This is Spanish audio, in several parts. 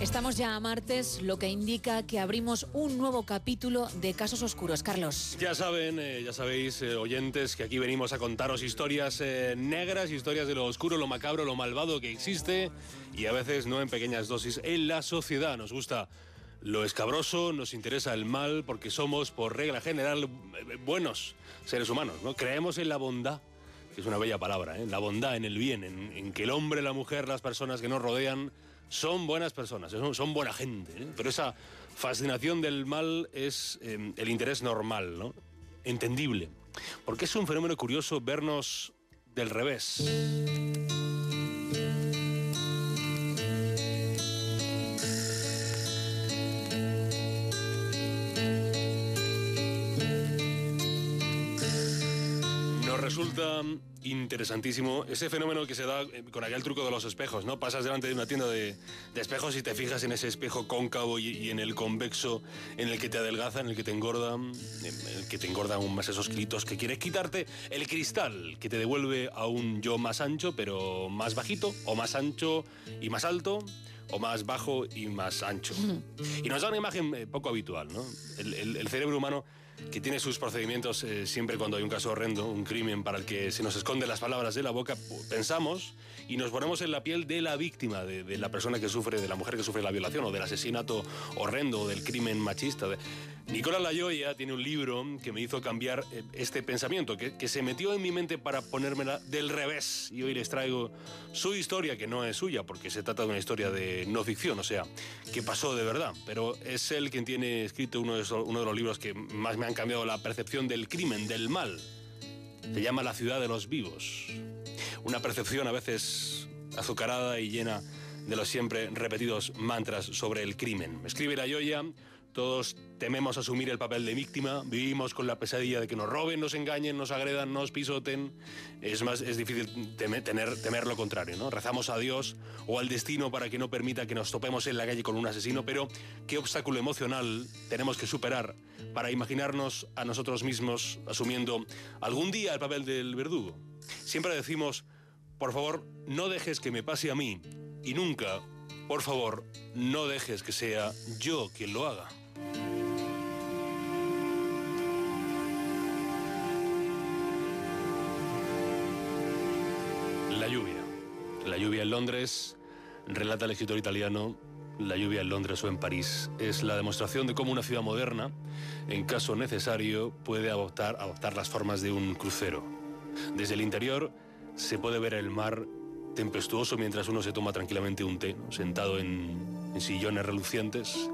Estamos ya a martes, lo que indica que abrimos un nuevo capítulo de Casos Oscuros. Carlos. Ya saben, eh, ya sabéis, eh, oyentes, que aquí venimos a contaros historias eh, negras, historias de lo oscuro, lo macabro, lo malvado que existe y a veces no en pequeñas dosis en la sociedad. Nos gusta lo escabroso, nos interesa el mal porque somos, por regla general, buenos seres humanos, ¿no? Creemos en la bondad que es una bella palabra, ¿eh? la bondad en el bien, en, en que el hombre, la mujer, las personas que nos rodean son buenas personas, son, buena gente, ¿eh? pero esa fascinación del mal es em, el interés normal, ¿no? entendible, porque es un fenómeno curioso vernos del revés. Resulta interesantísimo ese fenómeno que se da eh, con aquel truco de los espejos, ¿no? Pasas delante de una tienda de, espejos y te fijas en ese espejo cóncavo y, en el convexo, en el que te adelgaza, en el que te engorda, en el que te engorda aún más esos kilitos que quieres quitarte, el cristal que te devuelve a un yo más ancho, pero más bajito, o más ancho y más alto o más bajo y más ancho. Y nos da una imagen eh, poco habitual, ¿no? el cerebro humano que tiene sus procedimientos eh, siempre cuando hay un caso horrendo, un crimen para el que se nos esconden las palabras de la boca, pensamos y nos ponemos en la piel de la víctima, de, la persona que sufre, de la mujer que sufre la violación o del asesinato horrendo o del crimen machista. Nicolás Layoya tiene un libro que me hizo cambiar eh, este pensamiento, que, se metió en mi mente para ponérmela del revés. Y hoy les traigo su historia, que no es suya, porque se trata de una historia de no ficción, o sea, que pasó de verdad. Pero es él quien tiene escrito uno de, uno de los libros que más me han cambiado la percepción del crimen, del mal. Se llama La ciudad de los vivos. Una percepción a veces azucarada y llena de los siempre repetidos mantras sobre el crimen. Escribe la Yoya todos tememos asumir el papel de víctima, vivimos con la pesadilla de que nos roben, nos engañen, nos agredan, nos pisoten. Es más, es difícil temer, temer lo contrario, ¿no? Rezamos a Dios o al destino para que no permita que nos topemos en la calle con un asesino, pero ¿qué obstáculo emocional tenemos que superar para imaginarnos a nosotros mismos asumiendo algún día el papel del verdugo? Siempre decimos, por favor, no dejes que me pase a mí y nunca, por favor, no dejes que sea yo quien lo haga. Lluvia. La lluvia en Londres, relata el escritor italiano, la lluvia en Londres o en París es la demostración de cómo una ciudad moderna, en caso necesario, puede adoptar, las formas de un crucero. Desde el interior se puede ver el mar tempestuoso mientras uno se toma tranquilamente un té, sentado en, en sillones relucientes.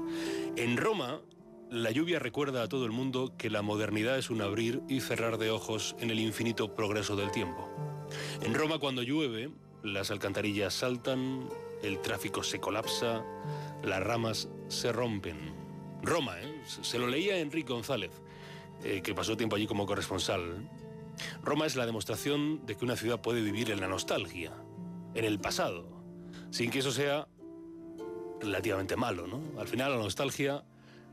En Roma, la lluvia recuerda a todo el mundo que la modernidad es un abrir y cerrar de ojos en el infinito progreso del tiempo. En Roma cuando llueve, las alcantarillas saltan, el tráfico se colapsa, las ramas se rompen. Roma, ¿eh? se lo leía Enrique González, eh, que pasó tiempo allí como corresponsal. Roma es la demostración de que una ciudad puede vivir en la nostalgia, en el pasado, sin que eso sea relativamente malo, ¿no? Al final la nostalgia,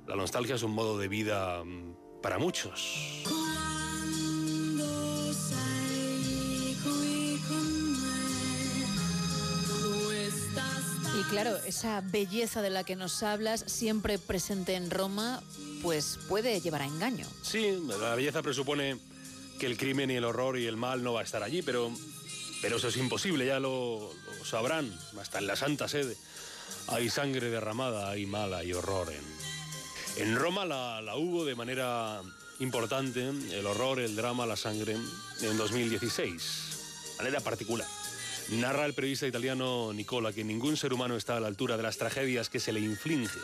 la nostalgia es un modo de vida mm, para muchos. Claro, esa belleza de la que nos hablas, siempre presente en Roma, pues puede llevar a engaño. Sí, la belleza presupone que el crimen y el horror y el mal no va a estar allí, pero, pero eso es imposible, ya lo, sabrán, hasta en la Santa Sede. Hay sangre derramada, hay mal, hay horror. En, en Roma la, la hubo de manera importante, el horror, el drama, la sangre, en 2016, de manera particular. Narra el periodista italiano Nicola que ningún ser humano está a la altura de las tragedias que se le infligen.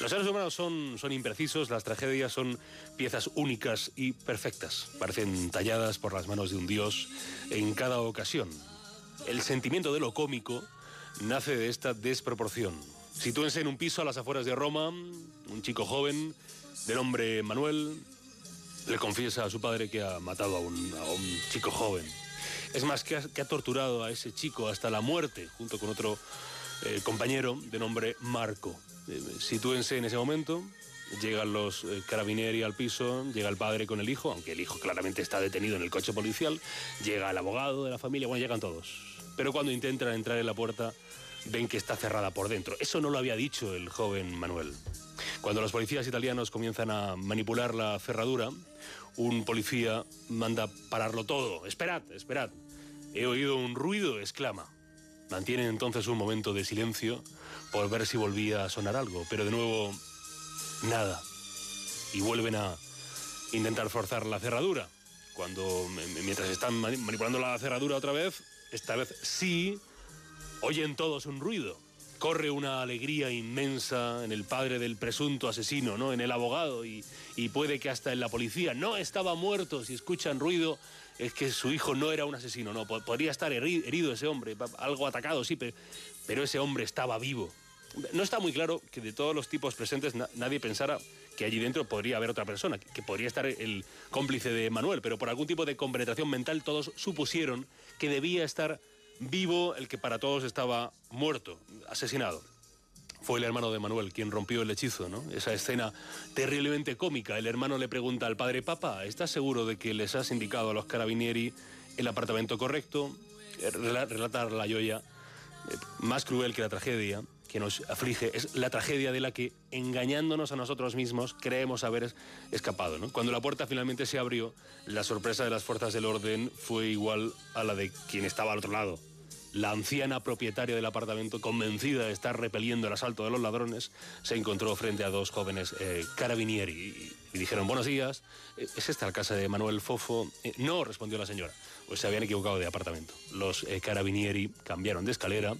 Los seres humanos son, son imprecisos, las tragedias son piezas únicas y perfectas. Parecen talladas por las manos de un dios en cada ocasión. El sentimiento de lo cómico nace de esta desproporción. Sitúense en un piso a las afueras de Roma, un chico joven, de nombre Manuel, le confiesa a su padre que ha matado a un, a un chico joven. Es más, que ha, torturado a ese chico hasta la muerte, junto con otro eh, compañero de nombre Marco. Eh, sitúense en ese momento, llegan los eh, carabinieri al piso, llega el padre con el hijo, aunque el hijo claramente está detenido en el coche policial, llega el abogado de la familia, bueno, llegan todos. Pero cuando intentan entrar en la puerta, ven que está cerrada por dentro. Eso no lo había dicho el joven Manuel. Cuando los policías italianos comienzan a manipular la cerradura, un policía manda pararlo todo. Esperad, esperad. He oído un ruido, exclama. Mantienen entonces un momento de silencio por ver si volvía a sonar algo, pero de nuevo, nada. Y vuelven a intentar forzar la cerradura. Cuando, mientras están manipulando la cerradura otra vez, esta vez sí, oyen todos un ruido. Corre una alegría inmensa en el padre del presunto asesino, ¿no? En el abogado y, puede que hasta en la policía. No estaba muerto. Si escuchan ruido, es que su hijo no era un asesino, no. Podría estar herido ese hombre, algo atacado, sí, pero ese hombre estaba vivo. No está muy claro que de todos los tipos presentes nadie pensara que allí dentro podría haber otra persona, que podría estar el cómplice de Manuel, pero por algún tipo de compenetración mental todos supusieron que debía estar vivo el que para todos estaba muerto, asesinado. Fue el hermano de Manuel quien rompió el hechizo, ¿no? Esa escena terriblemente cómica. El hermano le pregunta al padre, papá, ¿estás seguro de que les has indicado a los carabinieri el apartamento correcto? Relatar la joya eh, más cruel que la tragedia que nos aflige es la tragedia de la que, engañándonos a nosotros mismos, creemos haber escapado. Cuando la puerta finalmente se abrió, la sorpresa de las fuerzas del orden fue igual a la de quien estaba al otro lado. La anciana propietaria del apartamento, convencida de estar repeliendo el asalto de los ladrones, se encontró frente a dos jóvenes eh, carabinieri y, dijeron, buenos días, eh, ¿es esta la casa de Manuel Fofo? Eh, no, respondió la señora, pues se habían equivocado de apartamento. Los carabinieri cambiaron de escalera,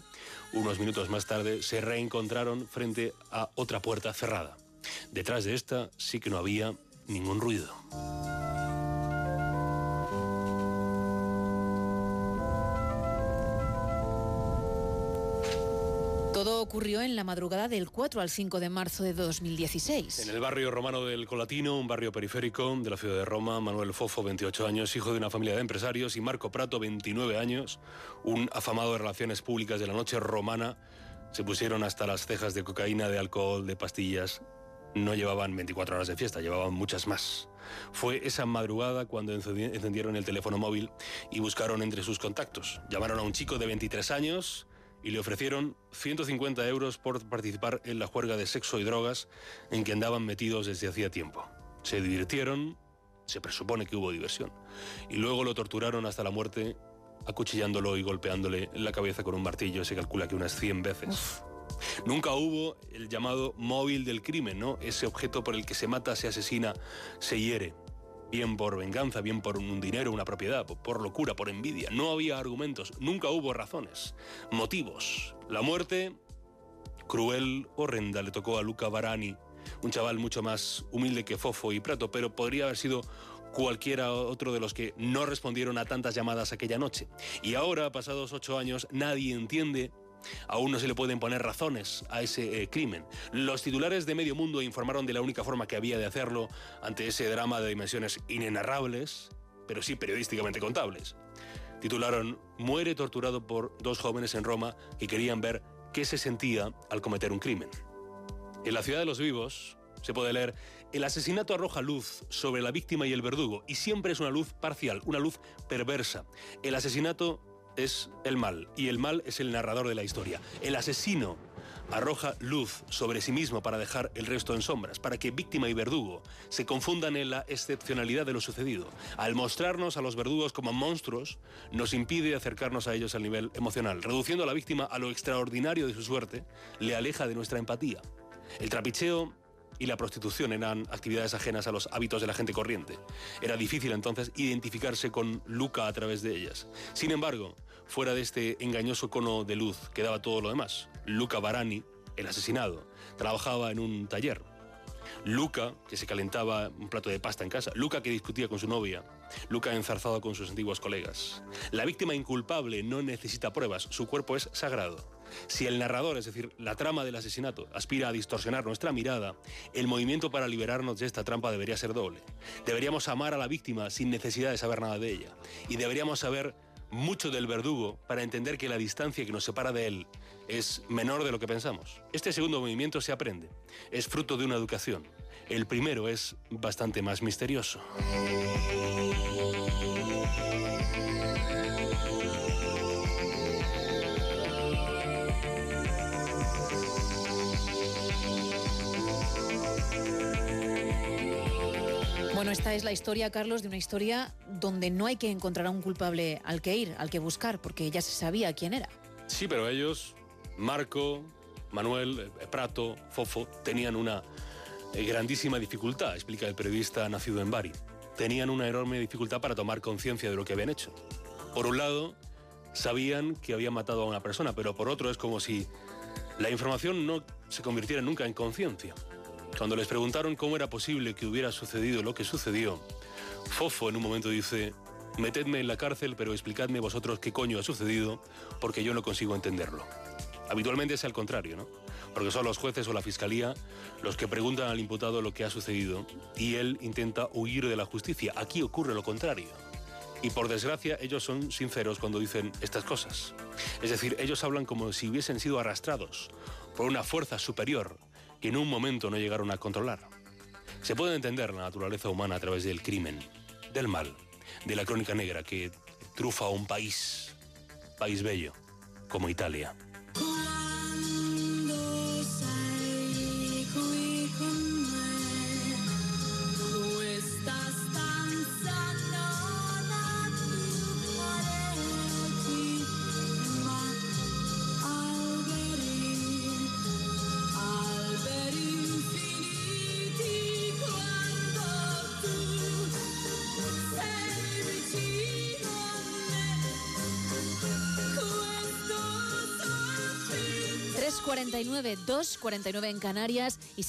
unos minutos más tarde se reencontraron frente a otra puerta cerrada. Detrás de esta sí que no había ningún ruido. Todo ocurrió en la madrugada del 4 al 5 de marzo de 2016. En el barrio romano del Colatino, un barrio periférico de la ciudad de Roma, Manuel Fofo, 28 años, hijo de una familia de empresarios, y Marco Prato, 29 años, un afamado de relaciones públicas de la noche romana, se pusieron hasta las cejas de cocaína, de alcohol, de pastillas. No llevaban 24 horas de fiesta, llevaban muchas más. Fue esa madrugada cuando encendieron el teléfono móvil y buscaron entre sus contactos. Llamaron a un chico de 23 años y le ofrecieron 150 euros por participar en la juerga de sexo y drogas en que andaban metidos desde hacía tiempo. Se divirtieron, se presupone que hubo diversión, y luego lo torturaron hasta la muerte, acuchillándolo y golpeándole en la cabeza con un martillo, se calcula que unas 100 veces. Nunca hubo el llamado móvil del crimen, ¿no? Ese objeto por el que se mata, se asesina, se hiere bien por venganza, bien por un dinero, una propiedad, por locura, por envidia. No había argumentos, nunca hubo razones, motivos. La muerte, cruel, horrenda, le tocó a Luca Barani, un chaval mucho más humilde que Fofo y Prato, pero podría haber sido cualquiera otro de los que no respondieron a tantas llamadas aquella noche. Y ahora, pasados ocho años, nadie entiende Aún no se le pueden poner razones a ese eh, crimen. Los titulares de Medio Mundo informaron de la única forma que había de hacerlo ante ese drama de dimensiones inenarrables, pero sí periodísticamente contables. Titularon Muere torturado por dos jóvenes en Roma que querían ver qué se sentía al cometer un crimen. En la ciudad de los vivos se puede leer El asesinato arroja luz sobre la víctima y el verdugo, y siempre es una luz parcial, una luz perversa. El asesinato es el mal y el mal es el narrador de la historia. El asesino arroja luz sobre sí mismo para dejar el resto en sombras, para que víctima y verdugo se confundan en la excepcionalidad de lo sucedido. Al mostrarnos a los verdugos como monstruos, nos impide acercarnos a ellos al nivel emocional. Reduciendo a la víctima a lo extraordinario de su suerte, le aleja de nuestra empatía. El trapicheo y la prostitución eran actividades ajenas a los hábitos de la gente corriente. Era difícil entonces identificarse con Luca a través de ellas. Sin embargo, fuera de este engañoso cono de luz quedaba todo lo demás. Luca Barani, el asesinado, trabajaba en un taller. Luca, que se calentaba un plato de pasta en casa. Luca, que discutía con su novia. Luca, enzarzado con sus antiguos colegas. La víctima inculpable no necesita pruebas, su cuerpo es sagrado. Si el narrador, es decir, la trama del asesinato, aspira a distorsionar nuestra mirada, el movimiento para liberarnos de esta trampa debería ser doble. Deberíamos amar a la víctima sin necesidad de saber nada de ella. Y deberíamos saber mucho del verdugo para entender que la distancia que nos separa de él es menor de lo que pensamos. Este segundo movimiento se aprende. Es fruto de una educación. El primero es bastante más misterioso. Esta es la historia, Carlos, de una historia donde no hay que encontrar a un culpable al que ir, al que buscar, porque ya se sabía quién era. Sí, pero ellos, Marco, Manuel, eh, Prato, Fofo, tenían una eh, grandísima dificultad, explica el periodista nacido en Bari. Tenían una enorme dificultad para tomar conciencia de lo que habían hecho. Por un lado, sabían que habían matado a una persona, pero por otro es como si la información no se convirtiera nunca en conciencia. Cuando les preguntaron cómo era posible que hubiera sucedido lo que sucedió, Fofo en un momento dice, metedme en la cárcel, pero explicadme vosotros qué coño ha sucedido, porque yo no consigo entenderlo. Habitualmente es al contrario, ¿no? Porque son los jueces o la fiscalía los que preguntan al imputado lo que ha sucedido y él intenta huir de la justicia. Aquí ocurre lo contrario. Y por desgracia ellos son sinceros cuando dicen estas cosas. Es decir, ellos hablan como si hubiesen sido arrastrados por una fuerza superior que en un momento no llegaron a controlar. Se puede entender la naturaleza humana a través del crimen, del mal, de la crónica negra que trufa a un país, país bello, como Italia. 2.49, 2.49 en Canarias y